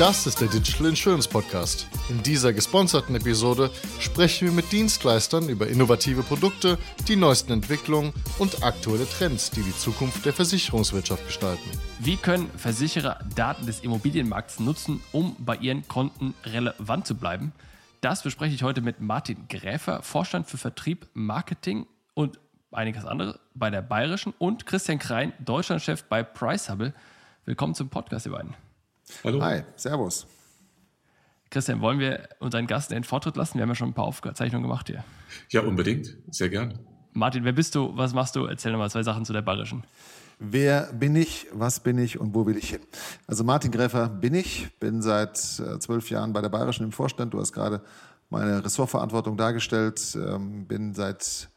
Das ist der Digital Insurance Podcast. In dieser gesponserten Episode sprechen wir mit Dienstleistern über innovative Produkte, die neuesten Entwicklungen und aktuelle Trends, die die Zukunft der Versicherungswirtschaft gestalten. Wie können Versicherer Daten des Immobilienmarkts nutzen, um bei ihren Konten relevant zu bleiben? Das bespreche ich heute mit Martin Gräfer, Vorstand für Vertrieb, Marketing und einiges andere bei der Bayerischen und Christian Krein, Deutschlandchef bei Pricehubble. Willkommen zum Podcast, ihr beiden. Hallo. Hi, Servus. Christian, wollen wir unseren Gast den Vortritt lassen? Wir haben ja schon ein paar Aufzeichnungen gemacht hier. Ja, unbedingt. Sehr gern. Martin, wer bist du? Was machst du? Erzähl nochmal zwei Sachen zu der Bayerischen. Wer bin ich, was bin ich und wo will ich hin? Also Martin Gräfer bin ich, bin seit äh, zwölf Jahren bei der Bayerischen im Vorstand. Du hast gerade meine Ressortverantwortung dargestellt, ähm, bin seit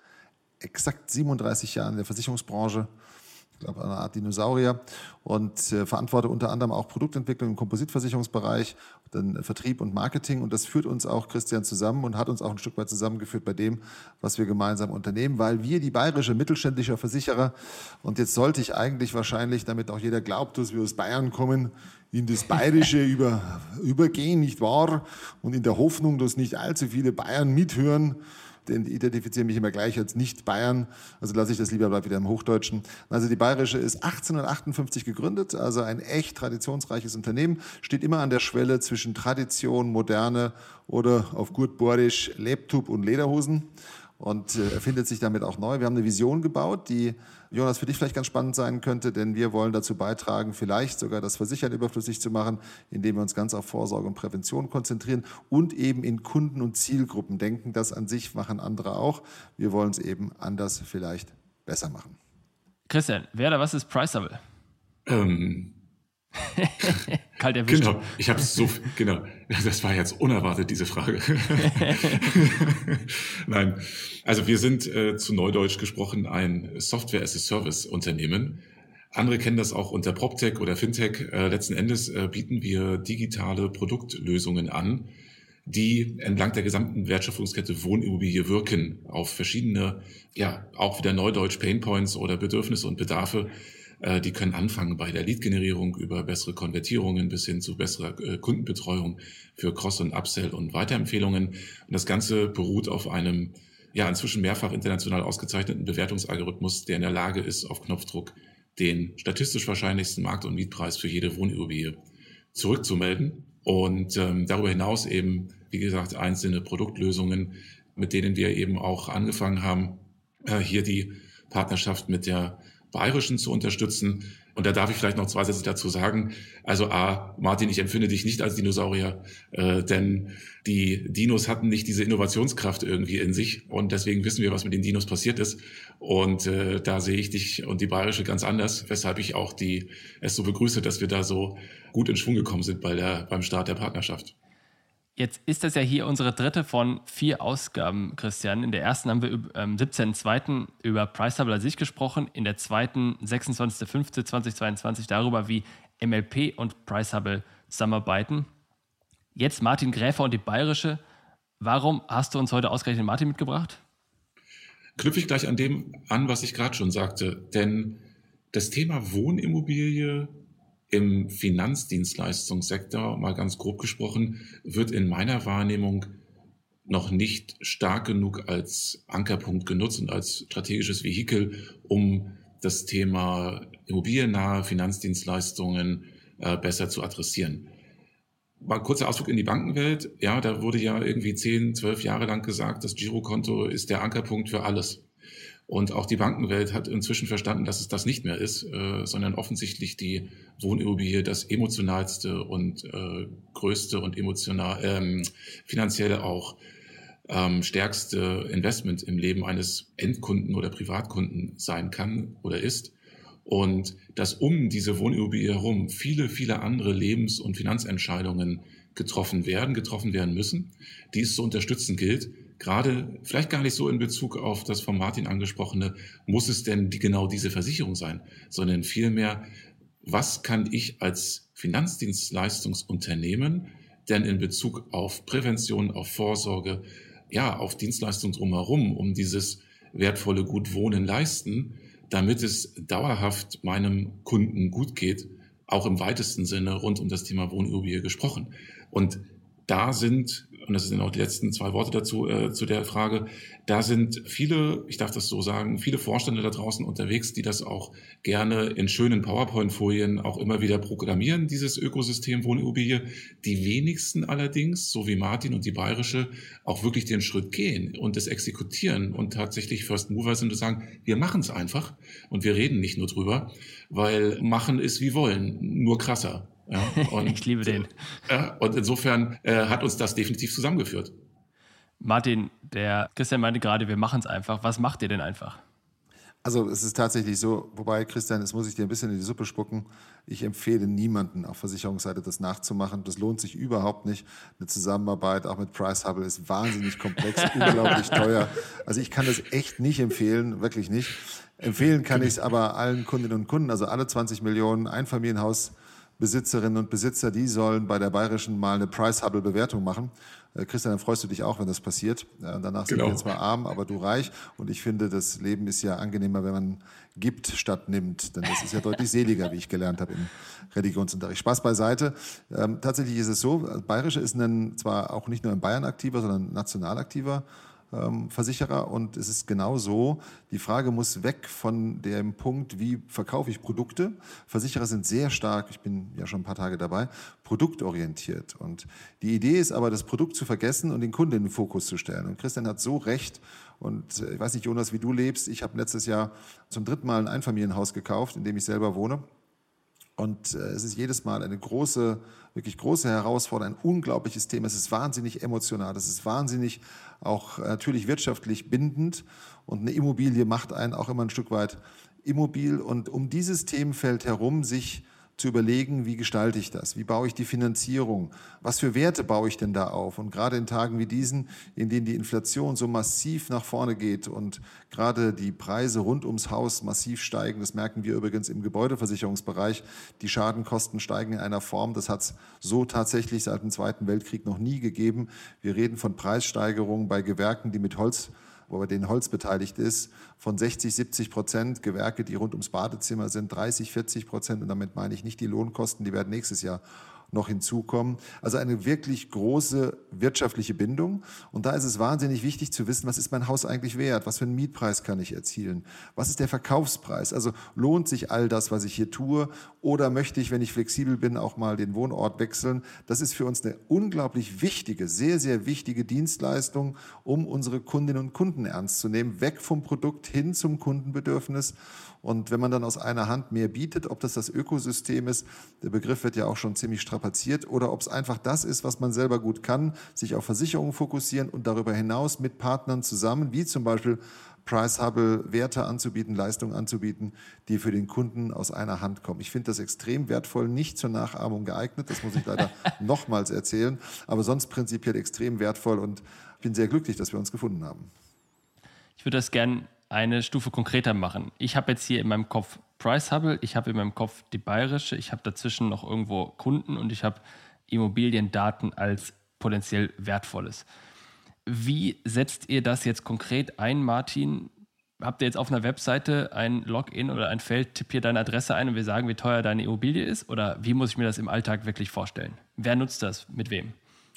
exakt 37 Jahren in der Versicherungsbranche ich glaube, eine Art Dinosaurier und äh, verantworte unter anderem auch Produktentwicklung im Kompositversicherungsbereich, dann Vertrieb und Marketing. Und das führt uns auch, Christian, zusammen und hat uns auch ein Stück weit zusammengeführt bei dem, was wir gemeinsam unternehmen, weil wir die bayerische mittelständische Versicherer, und jetzt sollte ich eigentlich wahrscheinlich, damit auch jeder glaubt, dass wir aus Bayern kommen, in das Bayerische über, übergehen, nicht wahr? Und in der Hoffnung, dass nicht allzu viele Bayern mithören, identifiziere mich immer gleich als Nicht-Bayern, also lasse ich das lieber bleibt wieder im Hochdeutschen. Also die Bayerische ist 1858 gegründet, also ein echt traditionsreiches Unternehmen, steht immer an der Schwelle zwischen Tradition, Moderne oder auf gut Bordisch Lebtub und Lederhosen und äh, erfindet sich damit auch neu. Wir haben eine Vision gebaut, die Jonas für dich vielleicht ganz spannend sein könnte, denn wir wollen dazu beitragen, vielleicht sogar das Versichern überflüssig zu machen, indem wir uns ganz auf Vorsorge und Prävention konzentrieren und eben in Kunden und Zielgruppen denken. Das an sich machen andere auch. Wir wollen es eben anders vielleicht besser machen. Christian, wer oder was ist Priceable? Ähm, Kalt erwischt. Genau, ich habe so, genau, das war jetzt unerwartet, diese Frage. Nein, also wir sind äh, zu Neudeutsch gesprochen ein Software-as-a-Service-Unternehmen. Andere kennen das auch unter PropTech oder FinTech. Äh, letzten Endes äh, bieten wir digitale Produktlösungen an, die entlang der gesamten Wertschöpfungskette Wohnimmobilie wirken auf verschiedene, ja, auch wieder Neudeutsch Painpoints oder Bedürfnisse und Bedarfe äh, die können anfangen bei der Lead-Generierung über bessere Konvertierungen bis hin zu besserer äh, Kundenbetreuung für Cross- und Upsell und Weiterempfehlungen. Und das Ganze beruht auf einem ja inzwischen mehrfach international ausgezeichneten Bewertungsalgorithmus, der in der Lage ist, auf Knopfdruck den statistisch wahrscheinlichsten Markt- und Mietpreis für jede Wohnimmobilie zurückzumelden. Und ähm, darüber hinaus eben, wie gesagt, einzelne Produktlösungen, mit denen wir eben auch angefangen haben, äh, hier die Partnerschaft mit der Bayerischen zu unterstützen. Und da darf ich vielleicht noch zwei Sätze dazu sagen. Also A, Martin, ich empfinde dich nicht als Dinosaurier, äh, denn die Dinos hatten nicht diese Innovationskraft irgendwie in sich und deswegen wissen wir, was mit den Dinos passiert ist. Und äh, da sehe ich dich und die Bayerische ganz anders, weshalb ich auch die es so begrüße, dass wir da so gut in Schwung gekommen sind bei der, beim Start der Partnerschaft. Jetzt ist das ja hier unsere dritte von vier Ausgaben, Christian. In der ersten haben wir am ähm, 17.02. über Price Table an sich gesprochen, in der zweiten 26.05.2022 darüber, wie MLP und Price Hubble zusammenarbeiten. Jetzt Martin Gräfer und die Bayerische. Warum hast du uns heute ausgerechnet Martin mitgebracht? Knüpfe ich gleich an dem an, was ich gerade schon sagte. Denn das Thema Wohnimmobilie im Finanzdienstleistungssektor, mal ganz grob gesprochen, wird in meiner Wahrnehmung noch nicht stark genug als Ankerpunkt genutzt und als strategisches Vehikel, um das Thema immobiliennahe Finanzdienstleistungen äh, besser zu adressieren. Mal kurzer Ausflug in die Bankenwelt. Ja, da wurde ja irgendwie zehn, zwölf Jahre lang gesagt, das Girokonto ist der Ankerpunkt für alles. Und auch die Bankenwelt hat inzwischen verstanden, dass es das nicht mehr ist, äh, sondern offensichtlich die Wohnimmobilie das emotionalste und äh, größte und emotional, ähm, finanzielle auch ähm, stärkste Investment im Leben eines Endkunden oder Privatkunden sein kann oder ist. Und dass um diese Wohnimmobilie herum viele, viele andere Lebens- und Finanzentscheidungen getroffen werden, getroffen werden müssen, die es zu unterstützen gilt, gerade vielleicht gar nicht so in Bezug auf das von Martin angesprochene, muss es denn die, genau diese Versicherung sein, sondern vielmehr, was kann ich als Finanzdienstleistungsunternehmen denn in Bezug auf Prävention, auf Vorsorge, ja, auf Dienstleistungen drumherum, um dieses wertvolle Gut Wohnen leisten, damit es dauerhaft meinem Kunden gut geht auch im weitesten Sinne rund um das Thema Wohnimmobilie gesprochen. Und da sind und das sind auch die letzten zwei Worte dazu, äh, zu der Frage, da sind viele, ich darf das so sagen, viele Vorstände da draußen unterwegs, die das auch gerne in schönen PowerPoint-Folien auch immer wieder programmieren, dieses Ökosystem Wohnimmobilie. Die wenigsten allerdings, so wie Martin und die Bayerische, auch wirklich den Schritt gehen und es exekutieren und tatsächlich First Mover sind und sagen, wir machen es einfach und wir reden nicht nur drüber, weil machen ist wie wollen, nur krasser. Ja, und, ich liebe den. Ja, und insofern äh, hat uns das definitiv zusammengeführt. Martin, der Christian meinte gerade, wir machen es einfach. Was macht ihr denn einfach? Also es ist tatsächlich so, wobei Christian, jetzt muss ich dir ein bisschen in die Suppe spucken. Ich empfehle niemanden auf Versicherungsseite das nachzumachen. Das lohnt sich überhaupt nicht. Eine Zusammenarbeit auch mit Price Hubble ist wahnsinnig komplex, unglaublich teuer. Also ich kann das echt nicht empfehlen, wirklich nicht. Empfehlen kann ich es aber allen Kundinnen und Kunden, also alle 20 Millionen Einfamilienhaus Besitzerinnen und Besitzer, die sollen bei der Bayerischen mal eine Price-Hubble-Bewertung machen. Äh, Christian, dann freust du dich auch, wenn das passiert. Äh, danach sind genau. wir zwar arm, aber du reich. Und ich finde, das Leben ist ja angenehmer, wenn man gibt statt nimmt. Denn das ist ja deutlich seliger, wie ich gelernt habe im Religionsunterricht. Spaß beiseite. Ähm, tatsächlich ist es so, Bayerische ist ein, zwar auch nicht nur in Bayern aktiver, sondern national aktiver Versicherer. Und es ist genau so, die Frage muss weg von dem Punkt, wie verkaufe ich Produkte. Versicherer sind sehr stark, ich bin ja schon ein paar Tage dabei, produktorientiert. Und die Idee ist aber, das Produkt zu vergessen und den Kunden in den Fokus zu stellen. Und Christian hat so recht. Und äh, ich weiß nicht, Jonas, wie du lebst. Ich habe letztes Jahr zum dritten Mal ein Einfamilienhaus gekauft, in dem ich selber wohne. Und äh, es ist jedes Mal eine große, wirklich große Herausforderung, ein unglaubliches Thema. Es ist wahnsinnig emotional, es ist wahnsinnig auch äh, natürlich wirtschaftlich bindend. Und eine Immobilie macht einen auch immer ein Stück weit immobil. Und um dieses Themenfeld herum sich zu überlegen, wie gestalte ich das? Wie baue ich die Finanzierung? Was für Werte baue ich denn da auf? Und gerade in Tagen wie diesen, in denen die Inflation so massiv nach vorne geht und gerade die Preise rund ums Haus massiv steigen, das merken wir übrigens im Gebäudeversicherungsbereich, die Schadenkosten steigen in einer Form, das hat es so tatsächlich seit dem Zweiten Weltkrieg noch nie gegeben. Wir reden von Preissteigerungen bei Gewerken, die mit Holz wo bei denen Holz beteiligt ist, von 60, 70 Prozent. Gewerke, die rund ums Badezimmer sind, 30, 40 Prozent. Und damit meine ich nicht die Lohnkosten, die werden nächstes Jahr noch hinzukommen. Also eine wirklich große wirtschaftliche Bindung. Und da ist es wahnsinnig wichtig zu wissen, was ist mein Haus eigentlich wert? Was für einen Mietpreis kann ich erzielen? Was ist der Verkaufspreis? Also lohnt sich all das, was ich hier tue? Oder möchte ich, wenn ich flexibel bin, auch mal den Wohnort wechseln? Das ist für uns eine unglaublich wichtige, sehr, sehr wichtige Dienstleistung, um unsere Kundinnen und Kunden ernst zu nehmen, weg vom Produkt hin zum Kundenbedürfnis. Und wenn man dann aus einer Hand mehr bietet, ob das das Ökosystem ist, der Begriff wird ja auch schon ziemlich strapaziert, oder ob es einfach das ist, was man selber gut kann, sich auf Versicherungen fokussieren und darüber hinaus mit Partnern zusammen, wie zum Beispiel Price Hubble Werte anzubieten, Leistungen anzubieten, die für den Kunden aus einer Hand kommen. Ich finde das extrem wertvoll, nicht zur Nachahmung geeignet, das muss ich leider nochmals erzählen, aber sonst prinzipiell extrem wertvoll und bin sehr glücklich, dass wir uns gefunden haben. Ich würde das gerne eine Stufe konkreter machen. Ich habe jetzt hier in meinem Kopf Price Hubble, ich habe in meinem Kopf die bayerische, ich habe dazwischen noch irgendwo Kunden und ich habe Immobiliendaten als potenziell wertvolles. Wie setzt ihr das jetzt konkret ein, Martin? Habt ihr jetzt auf einer Webseite ein Login oder ein Feld, tipp hier deine Adresse ein und wir sagen, wie teuer deine Immobilie ist? Oder wie muss ich mir das im Alltag wirklich vorstellen? Wer nutzt das? Mit wem?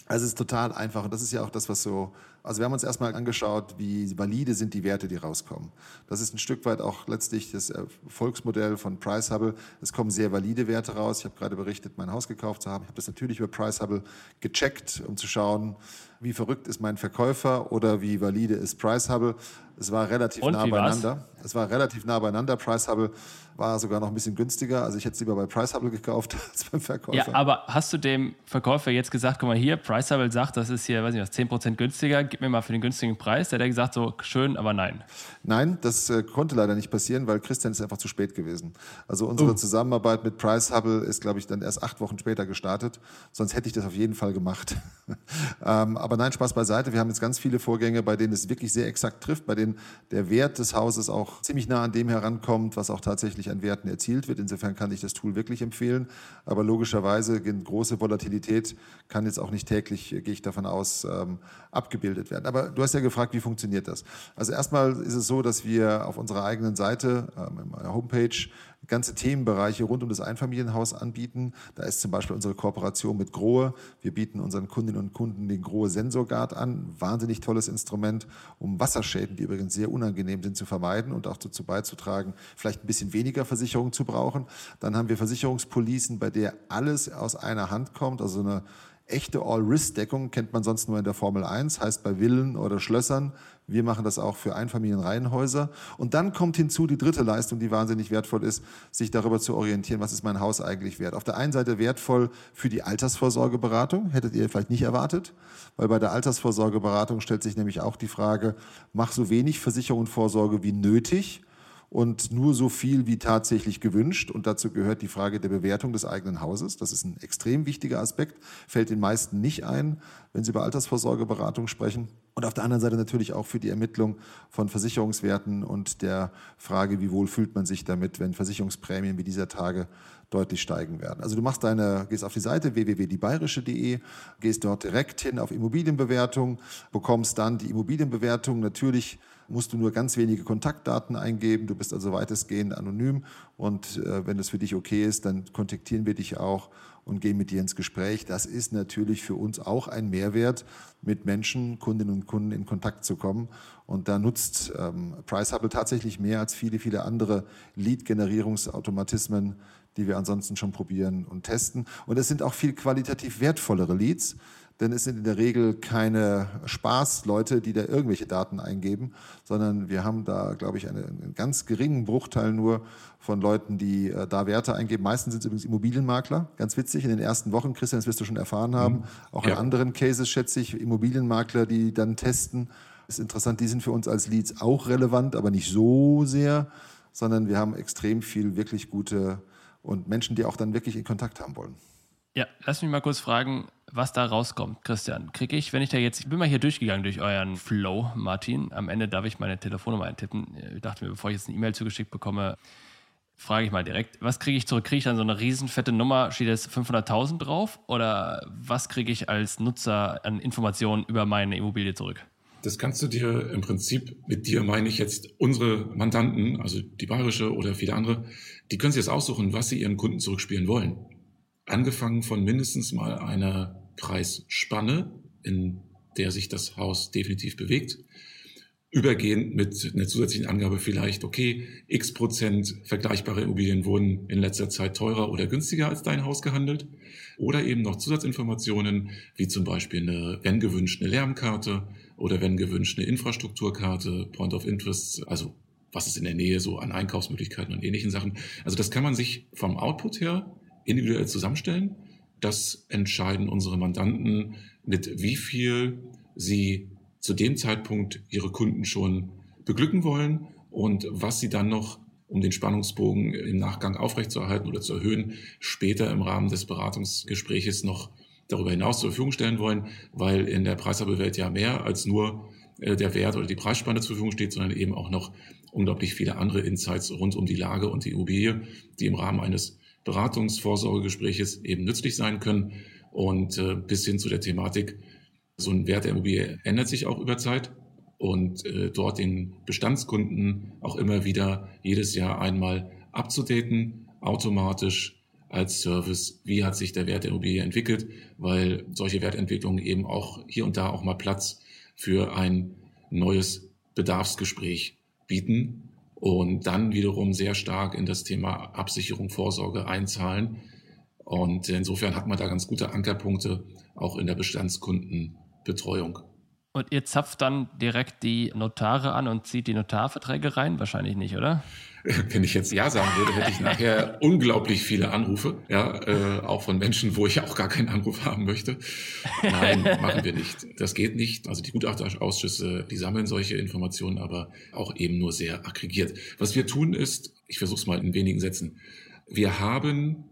Also es ist total einfach und das ist ja auch das, was so, also wir haben uns erstmal angeschaut, wie valide sind die Werte, die rauskommen. Das ist ein Stück weit auch letztlich das Erfolgsmodell von Price Hubble. Es kommen sehr valide Werte raus. Ich habe gerade berichtet, mein Haus gekauft zu haben. Ich habe das natürlich über Price Hubble gecheckt, um zu schauen, wie verrückt ist mein Verkäufer oder wie valide ist Price Hubble. Es war relativ und, nah beieinander. Was? Es war relativ nah beieinander. Price Hubble war sogar noch ein bisschen günstiger. Also ich hätte es lieber bei Price Hubble gekauft als beim Verkäufer. Ja, aber hast du dem Verkäufer jetzt gesagt, guck mal hier, Price Hubble sagt, das ist hier, weiß nicht was, 10% günstiger, gib mir mal für den günstigen Preis. Der hat gesagt, so schön, aber nein. Nein, das äh, konnte leider nicht passieren, weil Christian ist einfach zu spät gewesen. Also unsere uh. Zusammenarbeit mit Price Hubble ist, glaube ich, dann erst acht Wochen später gestartet. Sonst hätte ich das auf jeden Fall gemacht. ähm, aber nein, Spaß beiseite. Wir haben jetzt ganz viele Vorgänge, bei denen es wirklich sehr exakt trifft, bei denen der Wert des Hauses auch ziemlich nah an dem herankommt, was auch tatsächlich an Werten erzielt wird. Insofern kann ich das Tool wirklich empfehlen. Aber logischerweise große Volatilität kann jetzt auch nicht täglich, gehe ich davon aus, ähm, abgebildet werden. Aber du hast ja gefragt, wie funktioniert das? Also erstmal ist es so, dass wir auf unserer eigenen Seite, ähm, Homepage, ganze Themenbereiche rund um das Einfamilienhaus anbieten. Da ist zum Beispiel unsere Kooperation mit Grohe. Wir bieten unseren Kundinnen und Kunden den Grohe Sensorguard an. Wahnsinnig tolles Instrument, um Wasserschäden, die übrigens sehr unangenehm sind, zu vermeiden und auch dazu beizutragen, vielleicht ein bisschen weniger Versicherung zu brauchen. Dann haben wir Versicherungspolicen, bei der alles aus einer Hand kommt, also eine echte All-Risk-Deckung kennt man sonst nur in der Formel 1, heißt bei Villen oder Schlössern. Wir machen das auch für Einfamilienreihenhäuser. Und dann kommt hinzu die dritte Leistung, die wahnsinnig wertvoll ist, sich darüber zu orientieren, was ist mein Haus eigentlich wert. Auf der einen Seite wertvoll für die Altersvorsorgeberatung, hättet ihr vielleicht nicht erwartet, weil bei der Altersvorsorgeberatung stellt sich nämlich auch die Frage, mach so wenig Versicherung und Vorsorge wie nötig und nur so viel wie tatsächlich gewünscht. Und dazu gehört die Frage der Bewertung des eigenen Hauses. Das ist ein extrem wichtiger Aspekt, fällt den meisten nicht ein, wenn sie über Altersvorsorgeberatung sprechen. Und auf der anderen Seite natürlich auch für die Ermittlung von Versicherungswerten und der Frage, wie wohl fühlt man sich damit, wenn Versicherungsprämien wie dieser Tage deutlich steigen werden. Also du machst deine, gehst auf die Seite www.diebayerische.de, gehst dort direkt hin auf Immobilienbewertung, bekommst dann die Immobilienbewertung natürlich musst du nur ganz wenige Kontaktdaten eingeben. Du bist also weitestgehend anonym und äh, wenn das für dich okay ist, dann kontaktieren wir dich auch und gehen mit dir ins Gespräch. Das ist natürlich für uns auch ein Mehrwert, mit Menschen, Kundinnen und Kunden in Kontakt zu kommen. Und da nutzt ähm, PriceHubble tatsächlich mehr als viele, viele andere Lead-Generierungsautomatismen, die wir ansonsten schon probieren und testen. Und es sind auch viel qualitativ wertvollere Leads denn es sind in der Regel keine Spaßleute, die da irgendwelche Daten eingeben, sondern wir haben da, glaube ich, eine, einen ganz geringen Bruchteil nur von Leuten, die äh, da Werte eingeben. Meistens sind es übrigens Immobilienmakler. Ganz witzig, in den ersten Wochen, Christian, das wirst du schon erfahren haben, mhm. auch ja. in anderen Cases schätze ich, Immobilienmakler, die dann testen. Das ist interessant, die sind für uns als Leads auch relevant, aber nicht so sehr, sondern wir haben extrem viel wirklich gute und Menschen, die auch dann wirklich in Kontakt haben wollen. Ja, lass mich mal kurz fragen, was da rauskommt, Christian. Kriege ich, wenn ich da jetzt, ich bin mal hier durchgegangen durch euren Flow, Martin. Am Ende darf ich meine Telefonnummer eintippen. Ich dachte mir, bevor ich jetzt eine E-Mail zugeschickt bekomme, frage ich mal direkt, was kriege ich zurück? Kriege ich dann so eine riesenfette Nummer, steht jetzt 500.000 drauf? Oder was kriege ich als Nutzer an Informationen über meine Immobilie zurück? Das kannst du dir im Prinzip, mit dir meine ich jetzt unsere Mandanten, also die bayerische oder viele andere, die können sich jetzt aussuchen, was sie ihren Kunden zurückspielen wollen angefangen von mindestens mal einer Preisspanne, in der sich das Haus definitiv bewegt, übergehend mit einer zusätzlichen Angabe vielleicht, okay, x Prozent vergleichbare Immobilien wurden in letzter Zeit teurer oder günstiger als dein Haus gehandelt. Oder eben noch Zusatzinformationen, wie zum Beispiel eine, wenn gewünscht, eine Lärmkarte oder wenn gewünscht, eine Infrastrukturkarte, Point of Interest, also was ist in der Nähe so an Einkaufsmöglichkeiten und ähnlichen Sachen. Also das kann man sich vom Output her individuell zusammenstellen. Das entscheiden unsere Mandanten, mit wie viel sie zu dem Zeitpunkt ihre Kunden schon beglücken wollen und was sie dann noch, um den Spannungsbogen im Nachgang aufrechtzuerhalten oder zu erhöhen, später im Rahmen des Beratungsgespräches noch darüber hinaus zur Verfügung stellen wollen, weil in der Preisabewelt ja mehr als nur äh, der Wert oder die Preisspanne zur Verfügung steht, sondern eben auch noch unglaublich viele andere Insights rund um die Lage und die Immobilie, die im Rahmen eines Beratungsvorsorgegespräches eben nützlich sein können. Und äh, bis hin zu der Thematik, so ein Wert der Immobilie ändert sich auch über Zeit. Und äh, dort den Bestandskunden auch immer wieder jedes Jahr einmal abzudaten, automatisch als Service, wie hat sich der Wert der Immobilie entwickelt, weil solche Wertentwicklungen eben auch hier und da auch mal Platz für ein neues Bedarfsgespräch bieten und dann wiederum sehr stark in das Thema Absicherung, Vorsorge einzahlen. Und insofern hat man da ganz gute Ankerpunkte auch in der Bestandskundenbetreuung. Und ihr zapft dann direkt die Notare an und zieht die Notarverträge rein? Wahrscheinlich nicht, oder? Wenn ich jetzt Ja sagen würde, hätte ich nachher unglaublich viele Anrufe, ja, äh, auch von Menschen, wo ich auch gar keinen Anruf haben möchte. Nein, machen wir nicht. Das geht nicht. Also die Gutachterausschüsse, die sammeln solche Informationen, aber auch eben nur sehr aggregiert. Was wir tun ist, ich versuche es mal in wenigen Sätzen. Wir haben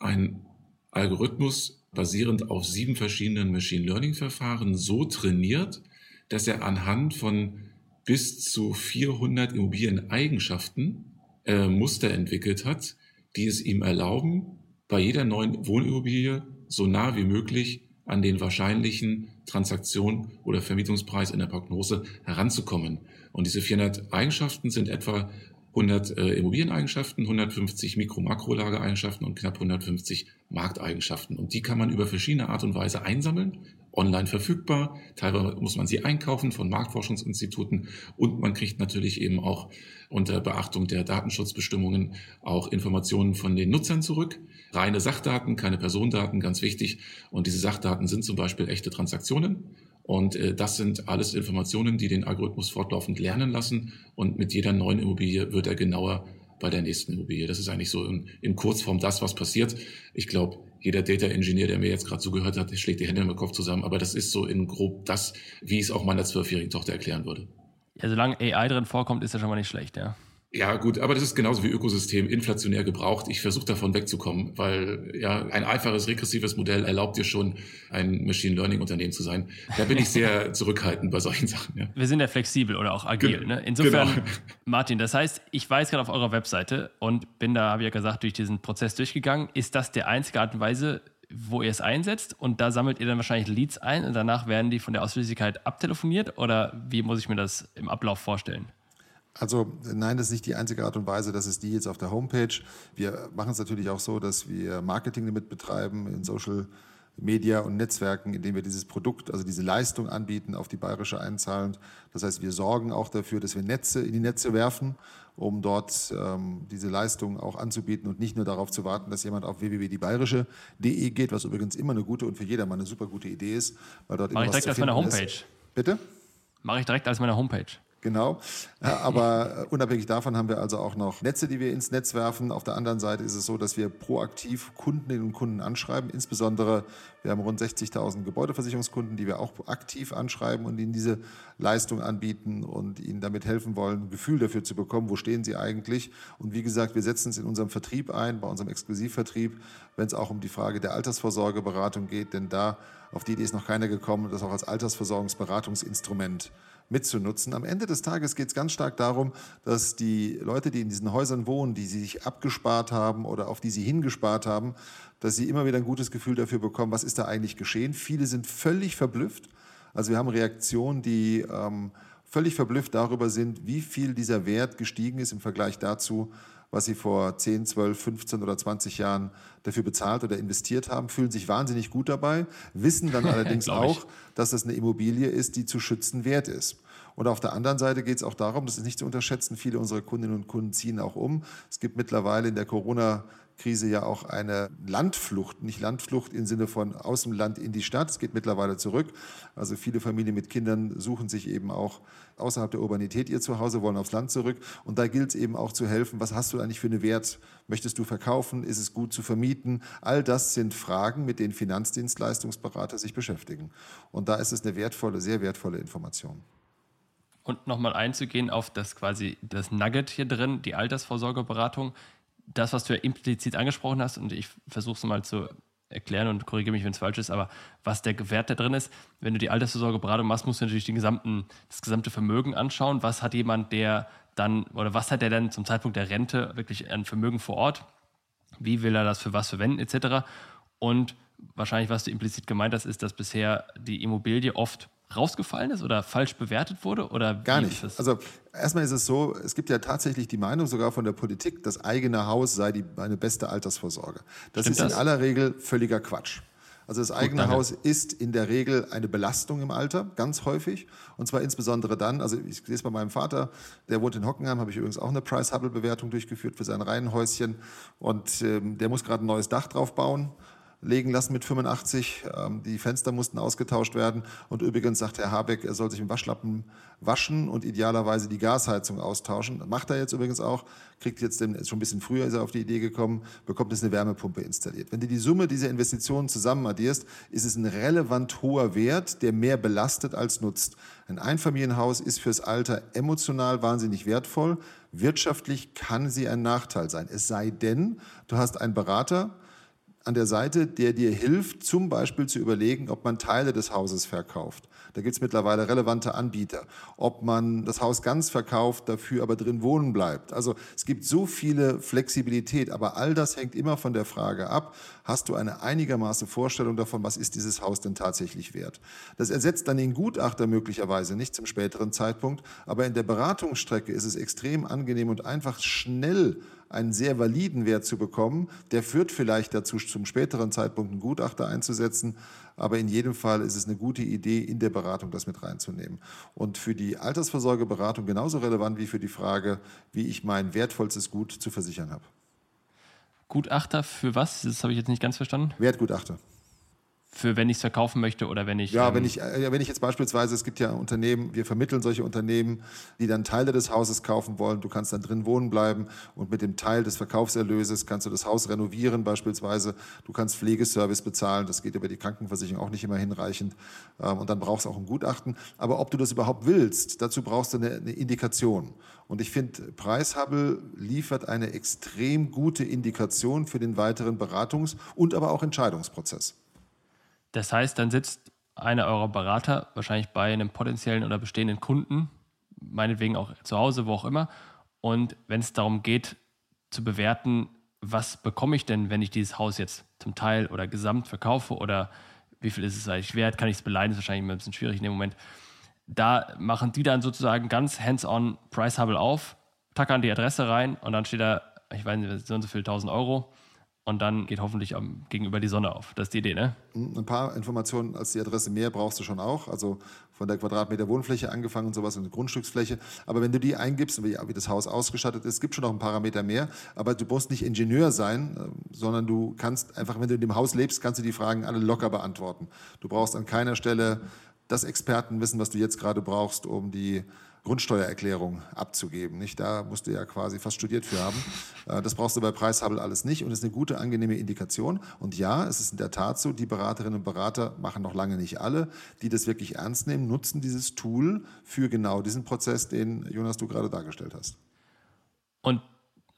einen Algorithmus basierend auf sieben verschiedenen Machine Learning Verfahren so trainiert, dass er anhand von bis zu 400 Immobilieneigenschaften äh, Muster entwickelt hat, die es ihm erlauben, bei jeder neuen Wohnimmobilie so nah wie möglich an den wahrscheinlichen Transaktion oder Vermietungspreis in der Prognose heranzukommen. Und diese 400 Eigenschaften sind etwa 100 äh, Immobilieneigenschaften, 150 Mikro-Makro-Lagereigenschaften und knapp 150 Markteigenschaften. Und die kann man über verschiedene Art und Weise einsammeln, online verfügbar. Teilweise muss man sie einkaufen von Marktforschungsinstituten und man kriegt natürlich eben auch unter Beachtung der Datenschutzbestimmungen auch Informationen von den Nutzern zurück. Reine Sachdaten, keine Personendaten, ganz wichtig. Und diese Sachdaten sind zum Beispiel echte Transaktionen. Und äh, das sind alles Informationen, die den Algorithmus fortlaufend lernen lassen. Und mit jeder neuen Immobilie wird er genauer bei der nächsten Immobilie. Das ist eigentlich so in, in Kurzform das, was passiert. Ich glaube, jeder Data Engineer, der mir jetzt gerade zugehört hat, schlägt die Hände im Kopf zusammen. Aber das ist so in grob das, wie ich es auch meiner zwölfjährigen Tochter erklären würde. Ja, solange AI drin vorkommt, ist das schon mal nicht schlecht, ja. Ja, gut, aber das ist genauso wie Ökosystem inflationär gebraucht. Ich versuche davon wegzukommen, weil ja ein einfaches regressives Modell erlaubt dir schon, ein Machine Learning Unternehmen zu sein. Da bin ich sehr zurückhaltend bei solchen Sachen. Ja. Wir sind ja flexibel oder auch agil. Ge ne? Insofern, genau. Martin, das heißt, ich weiß gerade auf eurer Webseite und bin da, habe ich ja gesagt, durch diesen Prozess durchgegangen. Ist das der einzige Art und Weise, wo ihr es einsetzt und da sammelt ihr dann wahrscheinlich Leads ein und danach werden die von der Ausschließlichkeit abtelefoniert oder wie muss ich mir das im Ablauf vorstellen? Also nein, das ist nicht die einzige Art und Weise, das ist die jetzt auf der Homepage. Wir machen es natürlich auch so, dass wir Marketing damit betreiben in Social Media und Netzwerken, indem wir dieses Produkt, also diese Leistung anbieten, auf die bayerische einzahlen. Das heißt, wir sorgen auch dafür, dass wir Netze in die Netze werfen, um dort ähm, diese Leistung auch anzubieten und nicht nur darauf zu warten, dass jemand auf www.diebayerische.de geht, was übrigens immer eine gute und für jedermann eine super gute Idee ist, weil dort Mach ich direkt als meine Homepage. Ist. Bitte? Mache ich direkt als meine Homepage. Genau. Aber äh, unabhängig davon haben wir also auch noch Netze, die wir ins Netz werfen. Auf der anderen Seite ist es so, dass wir proaktiv Kundinnen und Kunden anschreiben. Insbesondere, wir haben rund 60.000 Gebäudeversicherungskunden, die wir auch aktiv anschreiben und ihnen diese Leistung anbieten und ihnen damit helfen wollen, ein Gefühl dafür zu bekommen, wo stehen sie eigentlich. Und wie gesagt, wir setzen es in unserem Vertrieb ein, bei unserem Exklusivvertrieb, wenn es auch um die Frage der Altersvorsorgeberatung geht. Denn da, auf die Idee ist noch keiner gekommen, das auch als Altersversorgungsberatungsinstrument mitzunutzen. Am Ende des Tages geht es ganz stark darum, dass die Leute, die in diesen Häusern wohnen, die sie sich abgespart haben oder auf die sie hingespart haben, dass sie immer wieder ein gutes Gefühl dafür bekommen, was ist da eigentlich geschehen. Viele sind völlig verblüfft. Also wir haben Reaktionen, die ähm, völlig verblüfft darüber sind, wie viel dieser Wert gestiegen ist im Vergleich dazu, was sie vor 10, 12, 15 oder 20 Jahren dafür bezahlt oder investiert haben, fühlen sich wahnsinnig gut dabei, wissen dann allerdings auch, dass das eine Immobilie ist, die zu schützen wert ist. Und auf der anderen Seite geht es auch darum, das ist nicht zu unterschätzen, viele unserer Kundinnen und Kunden ziehen auch um. Es gibt mittlerweile in der Corona- Krise ja auch eine Landflucht, nicht Landflucht im Sinne von aus dem Land in die Stadt. Es geht mittlerweile zurück. Also viele Familien mit Kindern suchen sich eben auch außerhalb der Urbanität ihr Zuhause, wollen aufs Land zurück. Und da gilt es eben auch zu helfen. Was hast du eigentlich für einen Wert? Möchtest du verkaufen? Ist es gut zu vermieten? All das sind Fragen, mit denen Finanzdienstleistungsberater sich beschäftigen. Und da ist es eine wertvolle, sehr wertvolle Information. Und nochmal einzugehen auf das quasi das Nugget hier drin, die Altersvorsorgeberatung das, was du ja implizit angesprochen hast, und ich versuche es mal zu erklären und korrigiere mich, wenn es falsch ist, aber was der Wert da drin ist, wenn du die Altersvorsorgeberatung machst, musst du natürlich den gesamten, das gesamte Vermögen anschauen. Was hat jemand, der dann, oder was hat der dann zum Zeitpunkt der Rente wirklich an Vermögen vor Ort? Wie will er das für was verwenden, etc. Und wahrscheinlich, was du implizit gemeint hast, ist, dass bisher die Immobilie oft rausgefallen ist oder falsch bewertet wurde? Oder Gar nicht. Also erstmal ist es so, es gibt ja tatsächlich die Meinung sogar von der Politik, das eigene Haus sei die, eine beste Altersvorsorge. Das Stimmt ist das? in aller Regel völliger Quatsch. Also das eigene Gut, Haus ist in der Regel eine Belastung im Alter, ganz häufig. Und zwar insbesondere dann, also ich sehe es bei meinem Vater, der wohnt in Hockenheim, habe ich übrigens auch eine Price-Hubble-Bewertung durchgeführt für sein Reihenhäuschen. Und ähm, der muss gerade ein neues Dach drauf bauen legen lassen mit 85. Ähm, die Fenster mussten ausgetauscht werden. Und übrigens sagt Herr Habeck, er soll sich im Waschlappen waschen und idealerweise die Gasheizung austauschen. Macht er jetzt übrigens auch, kriegt jetzt den, schon ein bisschen früher ist er auf die Idee gekommen, bekommt jetzt eine Wärmepumpe installiert. Wenn du die Summe dieser Investitionen zusammen addierst, ist es ein relevant hoher Wert, der mehr belastet als nutzt. Ein Einfamilienhaus ist fürs Alter emotional wahnsinnig wertvoll. Wirtschaftlich kann sie ein Nachteil sein. Es sei denn, du hast einen Berater, an der Seite, der dir hilft, zum Beispiel zu überlegen, ob man Teile des Hauses verkauft. Da gibt es mittlerweile relevante Anbieter. Ob man das Haus ganz verkauft, dafür aber drin wohnen bleibt. Also es gibt so viele Flexibilität, aber all das hängt immer von der Frage ab, hast du eine einigermaßen Vorstellung davon, was ist dieses Haus denn tatsächlich wert. Das ersetzt dann den Gutachter möglicherweise nicht zum späteren Zeitpunkt, aber in der Beratungsstrecke ist es extrem angenehm und einfach schnell einen sehr validen Wert zu bekommen. Der führt vielleicht dazu, zum späteren Zeitpunkt einen Gutachter einzusetzen, aber in jedem Fall ist es eine gute Idee, in der Beratung das mit reinzunehmen. Und für die Altersvorsorgeberatung genauso relevant wie für die Frage, wie ich mein wertvollstes Gut zu versichern habe. Gutachter für was? Das habe ich jetzt nicht ganz verstanden. Wertgutachter für wenn ich es verkaufen möchte oder wenn ich. Ja, ähm, wenn ich, äh, wenn ich jetzt beispielsweise, es gibt ja Unternehmen, wir vermitteln solche Unternehmen, die dann Teile des Hauses kaufen wollen. Du kannst dann drin wohnen bleiben und mit dem Teil des Verkaufserlöses kannst du das Haus renovieren beispielsweise. Du kannst Pflegeservice bezahlen, das geht über die Krankenversicherung auch nicht immer hinreichend. Ähm, und dann brauchst du auch ein Gutachten. Aber ob du das überhaupt willst, dazu brauchst du eine, eine Indikation. Und ich finde, Preishubble liefert eine extrem gute Indikation für den weiteren Beratungs- und aber auch Entscheidungsprozess. Das heißt, dann sitzt einer eurer Berater wahrscheinlich bei einem potenziellen oder bestehenden Kunden, meinetwegen auch zu Hause, wo auch immer. Und wenn es darum geht, zu bewerten, was bekomme ich denn, wenn ich dieses Haus jetzt zum Teil oder gesamt verkaufe oder wie viel ist es eigentlich wert, kann ich es beleihen, ist wahrscheinlich ein bisschen schwierig in dem Moment. Da machen die dann sozusagen ganz hands-on Price Hubble auf, tackern die Adresse rein und dann steht da, ich weiß nicht, so und so viel 1000 Euro und dann geht hoffentlich am, gegenüber die Sonne auf. Das ist die Idee, ne? Ein paar Informationen als die Adresse mehr brauchst du schon auch. Also von der Quadratmeter Wohnfläche angefangen und sowas und Grundstücksfläche. Aber wenn du die eingibst, wie, wie das Haus ausgestattet ist, gibt schon noch ein Parameter mehr. Aber du musst nicht Ingenieur sein, äh, sondern du kannst einfach, wenn du in dem Haus lebst, kannst du die Fragen alle locker beantworten. Du brauchst an keiner Stelle das Expertenwissen, was du jetzt gerade brauchst, um die Grundsteuererklärung abzugeben. Nicht? Da musst du ja quasi fast studiert für haben. Äh, das brauchst du bei Preishubble alles nicht und ist eine gute, angenehme Indikation. Und ja, es ist in der Tat so, die Beraterinnen und Berater machen noch lange nicht alle, die das wirklich ernst nehmen, nutzen dieses Tool für genau diesen Prozess, den Jonas du gerade dargestellt hast. Und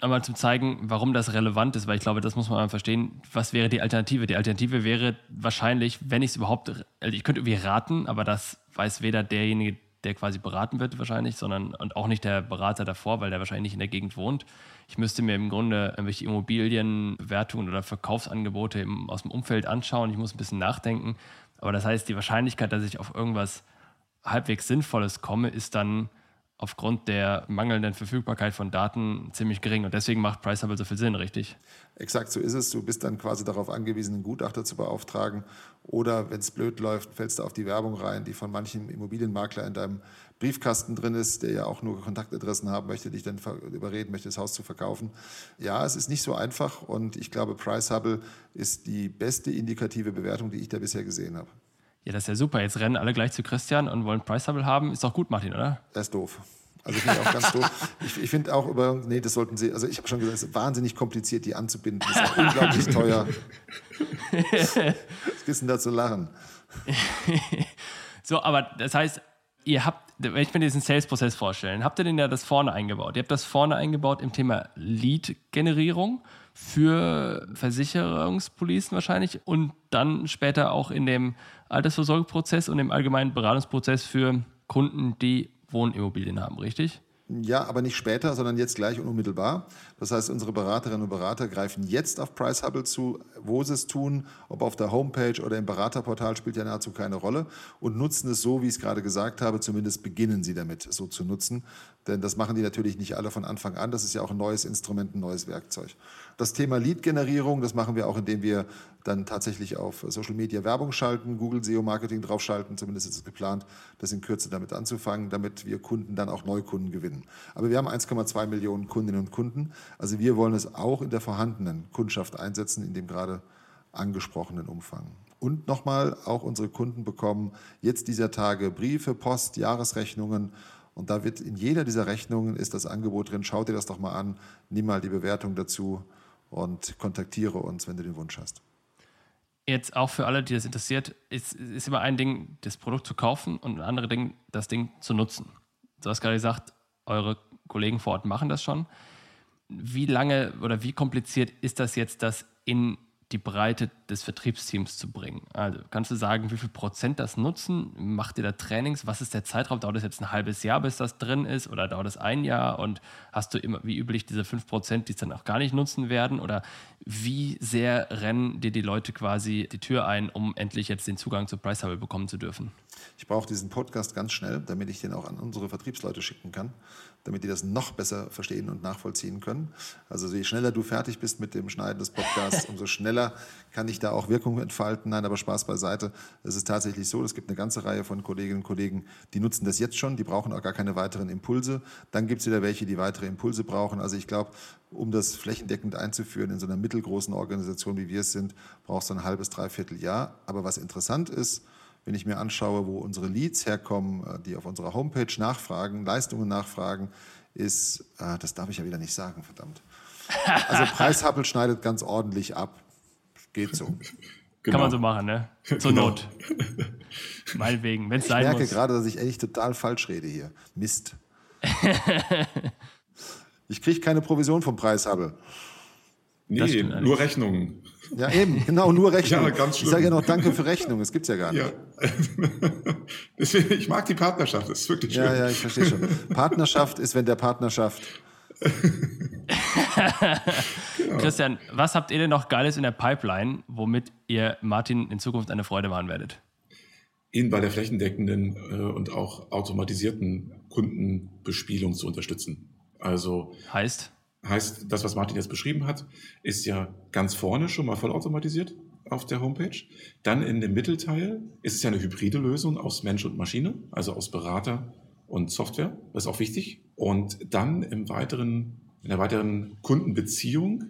einmal zum zeigen, warum das relevant ist, weil ich glaube, das muss man verstehen. Was wäre die Alternative? Die Alternative wäre wahrscheinlich, wenn ich es überhaupt, also ich könnte irgendwie raten, aber das weiß weder derjenige, der quasi beraten wird wahrscheinlich, sondern und auch nicht der Berater davor, weil der wahrscheinlich nicht in der Gegend wohnt. Ich müsste mir im Grunde irgendwelche Immobilienbewertungen oder Verkaufsangebote im, aus dem Umfeld anschauen. Ich muss ein bisschen nachdenken. Aber das heißt, die Wahrscheinlichkeit, dass ich auf irgendwas halbwegs Sinnvolles komme, ist dann aufgrund der mangelnden Verfügbarkeit von Daten ziemlich gering. Und deswegen macht Priceable so viel Sinn, richtig? Exakt so ist es. Du bist dann quasi darauf angewiesen, einen Gutachter zu beauftragen. Oder wenn es blöd läuft, fällst du auf die Werbung rein, die von manchen Immobilienmakler in deinem Briefkasten drin ist, der ja auch nur Kontaktadressen haben möchte, dich dann überreden möchte, das Haus zu verkaufen. Ja, es ist nicht so einfach und ich glaube, Priceable ist die beste indikative Bewertung, die ich da bisher gesehen habe. Ja, das ist ja super. Jetzt rennen alle gleich zu Christian und wollen Price Hubble haben. Ist doch gut, Martin, oder? Das ist doof. Also finde ich auch ganz doof. Ich, ich finde auch über, nee, das sollten Sie, also ich habe schon gesagt, es ist wahnsinnig kompliziert, die anzubinden. Das ist unglaublich teuer. Was ist denn da zu lachen? so, aber das heißt, ihr habt, wenn ich mir diesen Sales-Prozess vorstelle, habt ihr denn ja das vorne eingebaut? Ihr habt das vorne eingebaut im Thema Lead-Generierung für Versicherungspolicen wahrscheinlich und dann später auch in dem Altersvorsorgeprozess und im allgemeinen Beratungsprozess für Kunden, die Wohnimmobilien haben, richtig? Ja, aber nicht später, sondern jetzt gleich und unmittelbar. Das heißt, unsere Beraterinnen und Berater greifen jetzt auf Price Hubble zu, wo sie es tun, ob auf der Homepage oder im Beraterportal spielt ja nahezu keine Rolle und nutzen es so, wie ich es gerade gesagt habe, zumindest beginnen sie damit so zu nutzen. Denn das machen die natürlich nicht alle von Anfang an. Das ist ja auch ein neues Instrument, ein neues Werkzeug. Das Thema Lead-Generierung, das machen wir auch, indem wir dann tatsächlich auf Social Media Werbung schalten, Google SEO Marketing draufschalten. Zumindest ist es geplant, das in Kürze damit anzufangen, damit wir Kunden dann auch Neukunden gewinnen. Aber wir haben 1,2 Millionen Kundinnen und Kunden. Also wir wollen es auch in der vorhandenen Kundschaft einsetzen, in dem gerade angesprochenen Umfang. Und nochmal, auch unsere Kunden bekommen jetzt dieser Tage Briefe, Post, Jahresrechnungen und da wird in jeder dieser Rechnungen ist das Angebot drin, schau dir das doch mal an, nimm mal die Bewertung dazu und kontaktiere uns, wenn du den Wunsch hast. Jetzt auch für alle, die das interessiert, ist, ist immer ein Ding, das Produkt zu kaufen und ein anderes Ding, das Ding zu nutzen. Du hast gerade gesagt, eure Kollegen vor Ort machen das schon. Wie lange oder wie kompliziert ist das jetzt, das in die Breite des Vertriebsteams zu bringen? Also kannst du sagen, wie viel Prozent das nutzen? Macht ihr da Trainings? Was ist der Zeitraum? Dauert das jetzt ein halbes Jahr, bis das drin ist? Oder dauert es ein Jahr? Und hast du immer, wie üblich, diese 5 Prozent, die es dann auch gar nicht nutzen werden? Oder wie sehr rennen dir die Leute quasi die Tür ein, um endlich jetzt den Zugang zu Price Hubble bekommen zu dürfen? Ich brauche diesen Podcast ganz schnell, damit ich den auch an unsere Vertriebsleute schicken kann damit die das noch besser verstehen und nachvollziehen können. Also je schneller du fertig bist mit dem Schneiden des Podcasts, umso schneller kann ich da auch Wirkung entfalten. Nein, aber Spaß beiseite. Es ist tatsächlich so, es gibt eine ganze Reihe von Kolleginnen und Kollegen, die nutzen das jetzt schon, die brauchen auch gar keine weiteren Impulse. Dann gibt es wieder welche, die weitere Impulse brauchen. Also ich glaube, um das flächendeckend einzuführen in so einer mittelgroßen Organisation, wie wir es sind, brauchst du ein halbes, dreiviertel Jahr. Aber was interessant ist, wenn ich mir anschaue, wo unsere Leads herkommen, äh, die auf unserer Homepage nachfragen, Leistungen nachfragen, ist, äh, das darf ich ja wieder nicht sagen, verdammt. Also Preishappel schneidet ganz ordentlich ab. Geht so. Genau. Kann man so machen, ne? Zur genau. Not. Meinetwegen, wenn es sein muss. Ich merke gerade, dass ich echt total falsch rede hier. Mist. ich kriege keine Provision vom Preishabbel. Nee, nur Rechnungen. Ja, eben, genau, nur Rechnung. ja, ganz schlimm. Ich sage ja noch Danke für Rechnung, das gibt es ja gar nicht. Ja. Deswegen, ich mag die Partnerschaft, das ist wirklich schön. Ja, ja, ich verstehe schon. Partnerschaft ist, wenn der Partner schafft. genau. Christian, was habt ihr denn noch Geiles in der Pipeline, womit ihr Martin in Zukunft eine Freude machen werdet? Ihn bei der flächendeckenden äh, und auch automatisierten Kundenbespielung zu unterstützen. Also heißt? Heißt, das, was Martin jetzt beschrieben hat, ist ja ganz vorne schon mal vollautomatisiert auf der Homepage. Dann in dem Mittelteil ist es ja eine hybride Lösung aus Mensch und Maschine, also aus Berater und Software. Das ist auch wichtig. Und dann im weiteren, in der weiteren Kundenbeziehung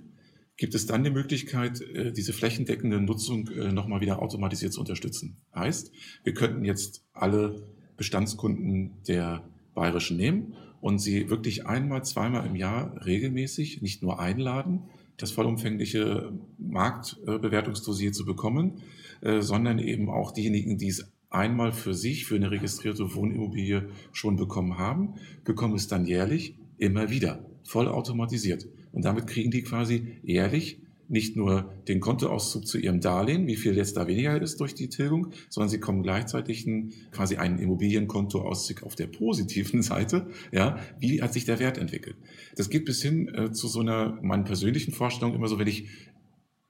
gibt es dann die Möglichkeit, äh, diese flächendeckende Nutzung äh, nochmal wieder automatisiert zu unterstützen. Heißt, wir könnten jetzt alle Bestandskunden der Bayerischen nehmen und sie wirklich einmal, zweimal im Jahr regelmäßig nicht nur einladen, das vollumfängliche Marktbewertungsdossier zu bekommen, äh, sondern eben auch diejenigen, die es einmal für sich, für eine registrierte Wohnimmobilie schon bekommen haben, bekommen es dann jährlich immer wieder, vollautomatisiert. Und damit kriegen die quasi jährlich nicht nur den Kontoauszug zu ihrem Darlehen, wie viel jetzt da weniger ist durch die Tilgung, sondern sie kommen gleichzeitig ein, quasi einen Immobilienkontoauszug auf der positiven Seite. Ja, wie hat sich der Wert entwickelt? Das geht bis hin äh, zu so einer, meinen persönlichen Vorstellung immer so, wenn ich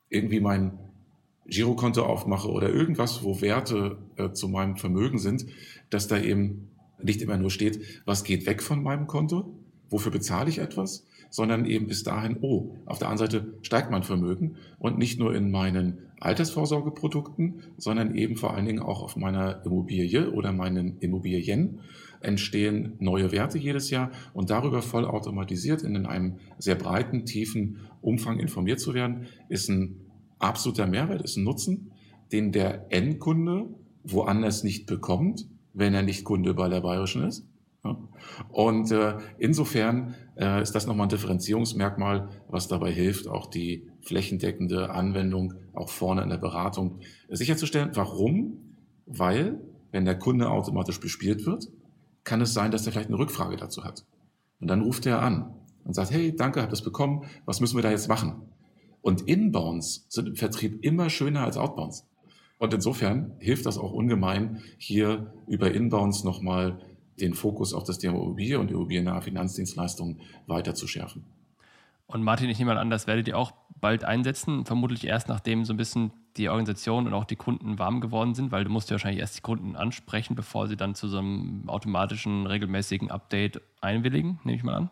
irgendwie mein Girokonto aufmache oder irgendwas, wo Werte äh, zu meinem Vermögen sind, dass da eben nicht immer nur steht, was geht weg von meinem Konto, wofür bezahle ich etwas, sondern eben bis dahin, oh, auf der anderen Seite steigt mein Vermögen und nicht nur in meinen Altersvorsorgeprodukten, sondern eben vor allen Dingen auch auf meiner Immobilie oder meinen Immobilien entstehen neue Werte jedes Jahr und darüber voll automatisiert in einem sehr breiten, tiefen Umfang informiert zu werden, ist ein absoluter Mehrwert, ist ein Nutzen, den der Endkunde woanders nicht bekommt, wenn er nicht Kunde bei der Bayerischen ist. Und äh, insofern äh, ist das nochmal ein Differenzierungsmerkmal, was dabei hilft, auch die flächendeckende Anwendung auch vorne in der Beratung sicherzustellen. Warum? Weil, wenn der Kunde automatisch bespielt wird, kann es sein, dass er vielleicht eine Rückfrage dazu hat. Und dann ruft er an und sagt, hey, danke, hab das bekommen, was müssen wir da jetzt machen? Und Inbounds sind im Vertrieb immer schöner als Outbounds. Und insofern hilft das auch ungemein, hier über Inbounds nochmal den Fokus auf das Thema Immobilie und immobiliennahe Finanzdienstleistungen weiter zu schärfen. Und Martin, ich nehme mal an, das werdet ihr auch bald einsetzen, vermutlich erst nachdem so ein bisschen die Organisation und auch die Kunden warm geworden sind, weil du musst ja wahrscheinlich erst die Kunden ansprechen, bevor sie dann zu so einem automatischen, regelmäßigen Update einwilligen, nehme ich mal an.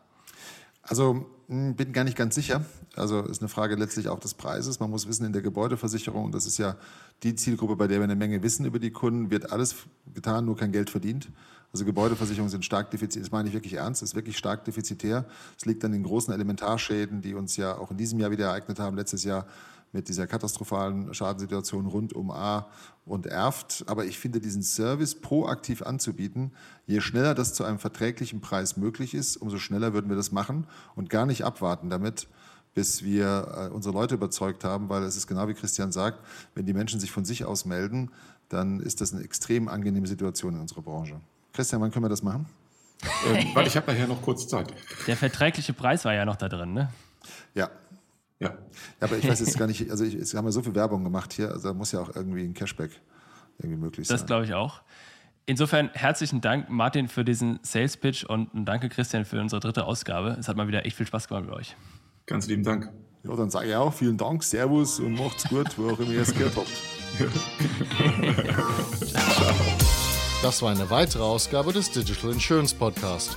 Also hm, bin gar nicht ganz sicher. Also ist eine Frage letztlich auch des Preises. Man muss wissen, in der Gebäudeversicherung, das ist ja die Zielgruppe, bei der wir eine Menge wissen über die Kunden, wird alles getan, nur kein Geld verdient. Also Gebäudeversicherungen sind stark defizitär, das meine ich wirklich ernst, ist wirklich stark defizitär. Es liegt an den großen Elementarschäden, die uns ja auch in diesem Jahr wieder ereignet haben, letztes Jahr mit dieser katastrophalen Schadensituation rund um A und Erft. Aber ich finde, diesen Service proaktiv anzubieten, je schneller das zu einem verträglichen Preis möglich ist, umso schneller würden wir das machen und gar nicht abwarten damit, bis wir äh, unsere Leute überzeugt haben, weil es ist genau wie Christian sagt, wenn die Menschen sich von sich aus melden, dann ist das eine extrem angenehme Situation in unserer Branche. Christian, wann können wir das machen? ähm, weil ich habe nachher noch kurz Zeit. Der verträgliche Preis war ja noch da drin, ne? Ja. Ja, aber ich weiß jetzt gar nicht, also ich, es haben ja so viel Werbung gemacht hier, also da muss ja auch irgendwie ein Cashback irgendwie möglich sein. Das glaube ich auch. Insofern herzlichen Dank, Martin, für diesen Sales Pitch und danke, Christian, für unsere dritte Ausgabe. Es hat mal wieder echt viel Spaß gemacht mit euch. Ganz lieben Dank. Ja, dann sage ich auch vielen Dank, Servus und macht's gut, wo auch immer ihr es gehört habt. Das war eine weitere Ausgabe des Digital Insurance Podcast.